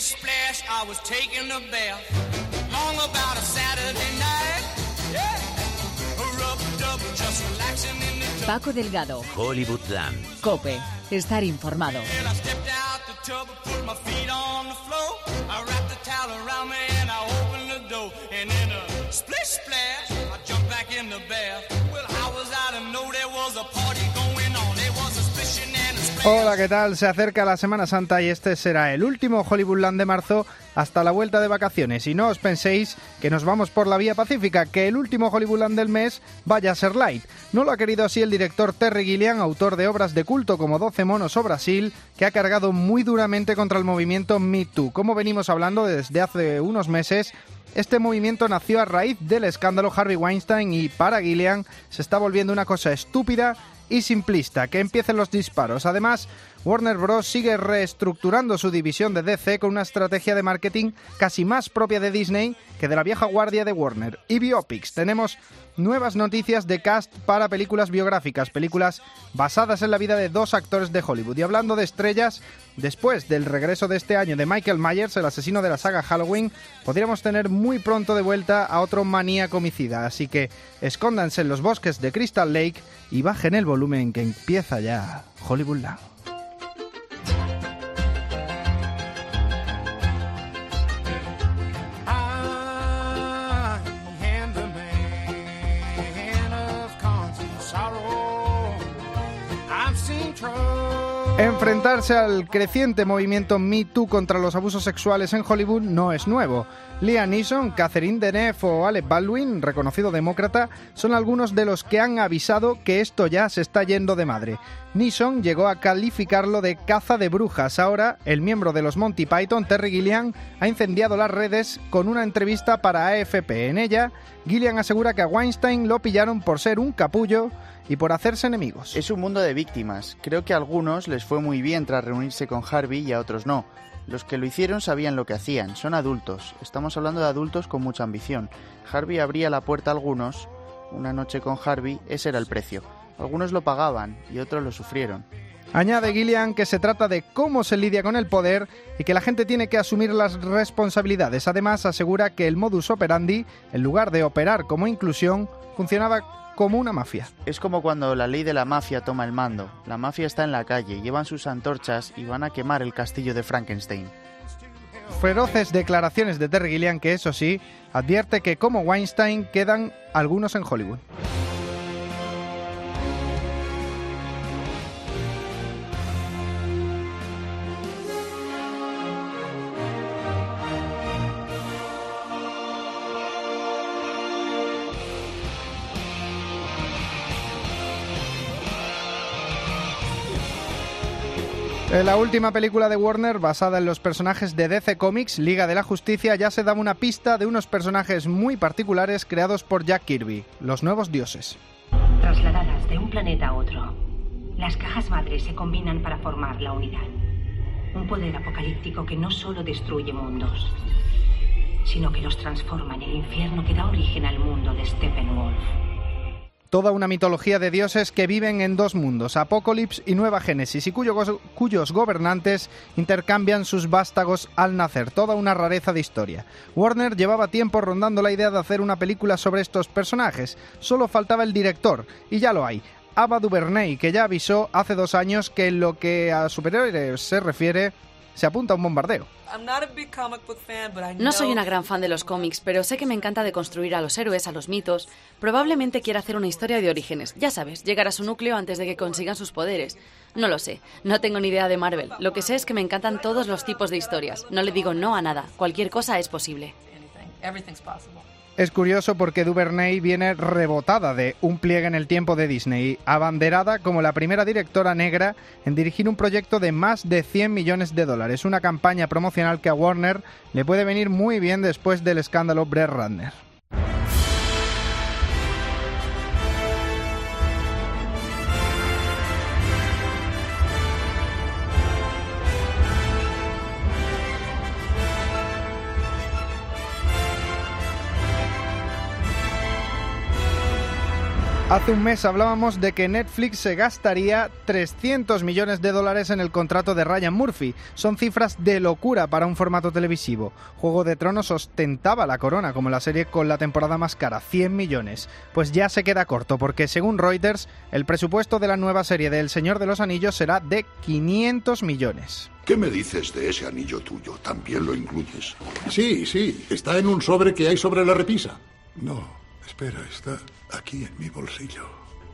Splash, I was taking a bath. Long about a Saturday night. Yeah. A rub dub, just relaxing in the tub. Paco Delgado, Hollywoodland. Cope, estar informado. Hola, ¿qué tal? Se acerca la Semana Santa y este será el último Hollywoodland de marzo hasta la vuelta de vacaciones. Y no os penséis que nos vamos por la vía pacífica, que el último Hollywoodland del mes vaya a ser light. No lo ha querido así el director Terry Gilliam, autor de obras de culto como 12 monos o Brasil, que ha cargado muy duramente contra el movimiento Me Too. Como venimos hablando desde hace unos meses, este movimiento nació a raíz del escándalo Harvey Weinstein y para Gillian se está volviendo una cosa estúpida y simplista. Que empiecen los disparos. Además, Warner Bros. sigue reestructurando su división de DC con una estrategia de marketing casi más propia de Disney que de la vieja guardia de Warner. Y biopics. Tenemos nuevas noticias de cast para películas biográficas, películas basadas en la vida de dos actores de Hollywood. Y hablando de estrellas, después del regreso de este año de Michael Myers, el asesino de la saga Halloween, podríamos tener muy pronto de vuelta a otro maníaco homicida. Así que escóndanse en los bosques de Crystal Lake y bajen el volumen que empieza ya Hollywood Land. Enfrentarse al creciente movimiento Me Too contra los abusos sexuales en Hollywood no es nuevo. Liam Neeson, Catherine Deneuve o Alec Baldwin, reconocido demócrata, son algunos de los que han avisado que esto ya se está yendo de madre. Neeson llegó a calificarlo de caza de brujas. Ahora, el miembro de los Monty Python, Terry Gilliam, ha incendiado las redes con una entrevista para AFP. En ella, Gilliam asegura que a Weinstein lo pillaron por ser un capullo y por hacerse enemigos. Es un mundo de víctimas. Creo que a algunos les fue muy bien tras reunirse con Harvey y a otros no. Los que lo hicieron sabían lo que hacían, son adultos. Estamos hablando de adultos con mucha ambición. Harvey abría la puerta a algunos. Una noche con Harvey, ese era el precio. Algunos lo pagaban y otros lo sufrieron. Añade Gillian que se trata de cómo se lidia con el poder y que la gente tiene que asumir las responsabilidades. Además, asegura que el modus operandi, en lugar de operar como inclusión, funcionaba como una mafia. Es como cuando la ley de la mafia toma el mando. La mafia está en la calle, llevan sus antorchas y van a quemar el castillo de Frankenstein. Feroces declaraciones de Terry Gilliam que, eso sí, advierte que como Weinstein quedan algunos en Hollywood. La última película de Warner, basada en los personajes de DC Comics, Liga de la Justicia, ya se daba una pista de unos personajes muy particulares creados por Jack Kirby, los nuevos dioses. Trasladadas de un planeta a otro, las cajas madres se combinan para formar la unidad. Un poder apocalíptico que no solo destruye mundos, sino que los transforma en el infierno que da origen al mundo de Steppenwolf. Toda una mitología de dioses que viven en dos mundos, Apocalipsis y Nueva Génesis, y cuyos gobernantes intercambian sus vástagos al nacer. Toda una rareza de historia. Warner llevaba tiempo rondando la idea de hacer una película sobre estos personajes. Solo faltaba el director, y ya lo hay. Ava DuVernay, que ya avisó hace dos años que en lo que a superhéroes se refiere, se apunta a un bombardeo. No soy una gran fan de los cómics, pero sé que me encanta deconstruir a los héroes, a los mitos. Probablemente quiera hacer una historia de orígenes. Ya sabes, llegar a su núcleo antes de que consigan sus poderes. No lo sé, no tengo ni idea de Marvel. Lo que sé es que me encantan todos los tipos de historias. No le digo no a nada. Cualquier cosa es posible. Es curioso porque Duvernay viene rebotada de Un pliegue en el tiempo de Disney, abanderada como la primera directora negra en dirigir un proyecto de más de 100 millones de dólares, una campaña promocional que a Warner le puede venir muy bien después del escándalo Brett Ratner. Hace un mes hablábamos de que Netflix se gastaría 300 millones de dólares en el contrato de Ryan Murphy. Son cifras de locura para un formato televisivo. Juego de Tronos ostentaba la corona como la serie con la temporada más cara, 100 millones. Pues ya se queda corto porque según Reuters, el presupuesto de la nueva serie de El Señor de los Anillos será de 500 millones. ¿Qué me dices de ese anillo tuyo? ¿También lo incluyes? Sí, sí. Está en un sobre que hay sobre la repisa. No, espera, está aquí en mi bolsillo.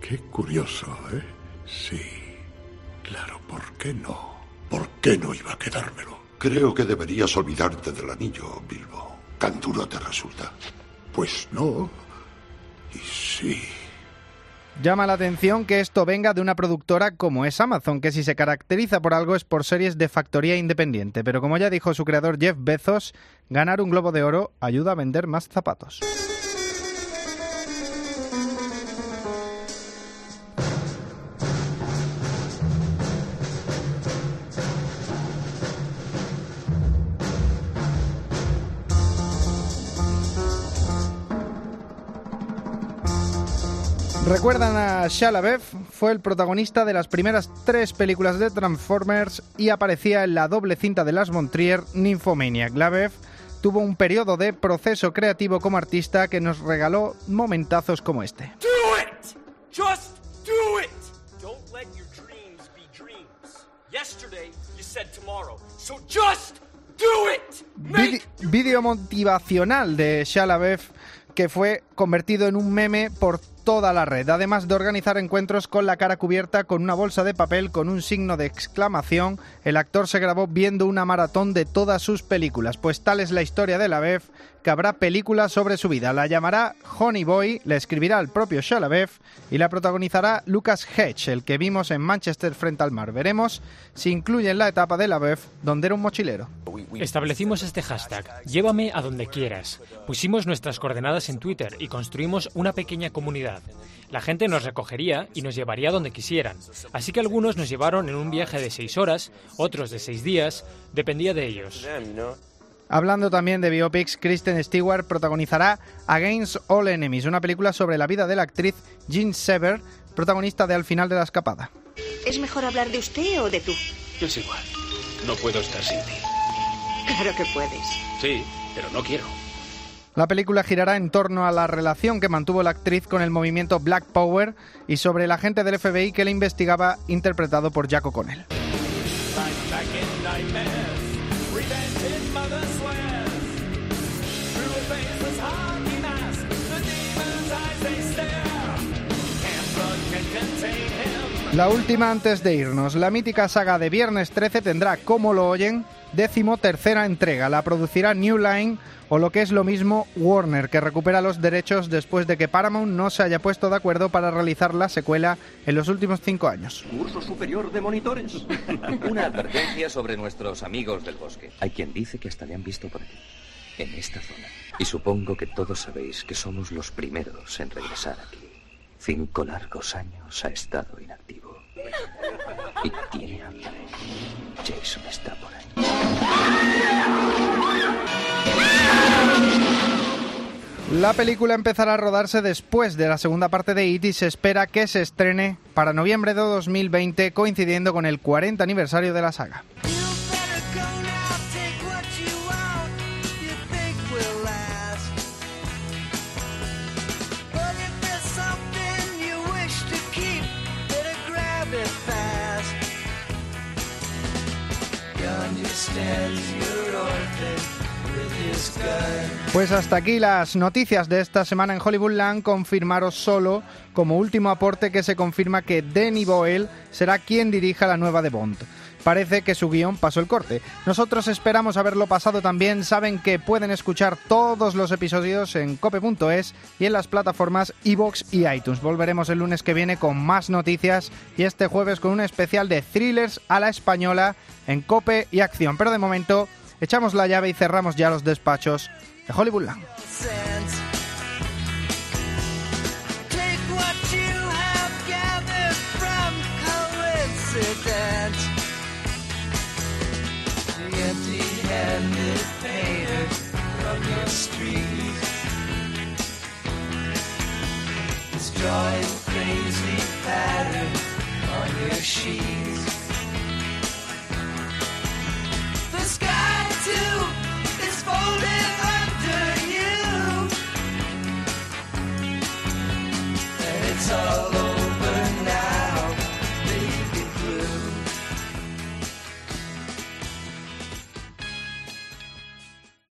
Qué curioso, ¿eh? Sí. Claro, ¿por qué no? ¿Por qué no iba a quedármelo? Creo que deberías olvidarte del anillo, Bilbo. ¿Tan duro te resulta? Pues no. Y sí. Llama la atención que esto venga de una productora como es Amazon, que si se caracteriza por algo es por series de factoría independiente. Pero como ya dijo su creador Jeff Bezos, ganar un globo de oro ayuda a vender más zapatos. ¿Recuerdan a Shia Fue el protagonista de las primeras tres películas de Transformers y aparecía en la doble cinta de Las Montrier, Nymphomaniac. LaBeouf tuvo un periodo de proceso creativo como artista que nos regaló momentazos como este. Do it! Just do it! Don't let your dreams be dreams. Yesterday you said tomorrow. So just do it! Vídeo motivacional de Shia que fue convertido en un meme por toda la red, además de organizar encuentros con la cara cubierta con una bolsa de papel con un signo de exclamación, el actor se grabó viendo una maratón de todas sus películas, pues tal es la historia de la BEF que habrá películas sobre su vida. La llamará Honey Boy, la escribirá el propio Shalabev y la protagonizará Lucas Hedge, el que vimos en Manchester frente al mar. Veremos si incluye en la etapa de la BEF donde era un mochilero. Establecimos este hashtag, llévame a donde quieras. Pusimos nuestras coordenadas en Twitter y construimos una pequeña comunidad. La gente nos recogería y nos llevaría donde quisieran. Así que algunos nos llevaron en un viaje de seis horas, otros de seis días, dependía de ellos. Hablando también de biopics, Kristen Stewart protagonizará Against All Enemies, una película sobre la vida de la actriz Jean Sever, protagonista de Al final de la escapada. ¿Es mejor hablar de usted o de tú? Es igual. No puedo estar sin ti. Claro que puedes. Sí, pero no quiero. La película girará en torno a la relación que mantuvo la actriz con el movimiento Black Power y sobre el agente del FBI que la investigaba, interpretado por Jack O'Connell. La última antes de irnos, la mítica saga de Viernes 13 tendrá, como lo oyen, décimo tercera entrega. La producirá New Line o lo que es lo mismo Warner, que recupera los derechos después de que Paramount no se haya puesto de acuerdo para realizar la secuela en los últimos cinco años. Curso superior de monitores. Una advertencia sobre nuestros amigos del bosque. Hay quien dice que hasta le han visto por aquí, en esta zona. Y supongo que todos sabéis que somos los primeros en regresar aquí. Cinco largos años ha estado inactivo. Y tiene hambre. Jason está por ahí. La película empezará a rodarse después de la segunda parte de IT y se espera que se estrene para noviembre de 2020 coincidiendo con el 40 aniversario de la saga. Pues hasta aquí las noticias de esta semana en Hollywoodland. Confirmaros solo, como último aporte, que se confirma que Danny Boyle será quien dirija la nueva de Bond. Parece que su guion pasó el corte. Nosotros esperamos haberlo pasado también. Saben que pueden escuchar todos los episodios en cope.es y en las plataformas iBox y iTunes. Volveremos el lunes que viene con más noticias y este jueves con un especial de thrillers a la española en Cope y Acción. Pero de momento echamos la llave y cerramos ya los despachos de Hollywoodland. street. Destroy the crazy pattern on your sheet.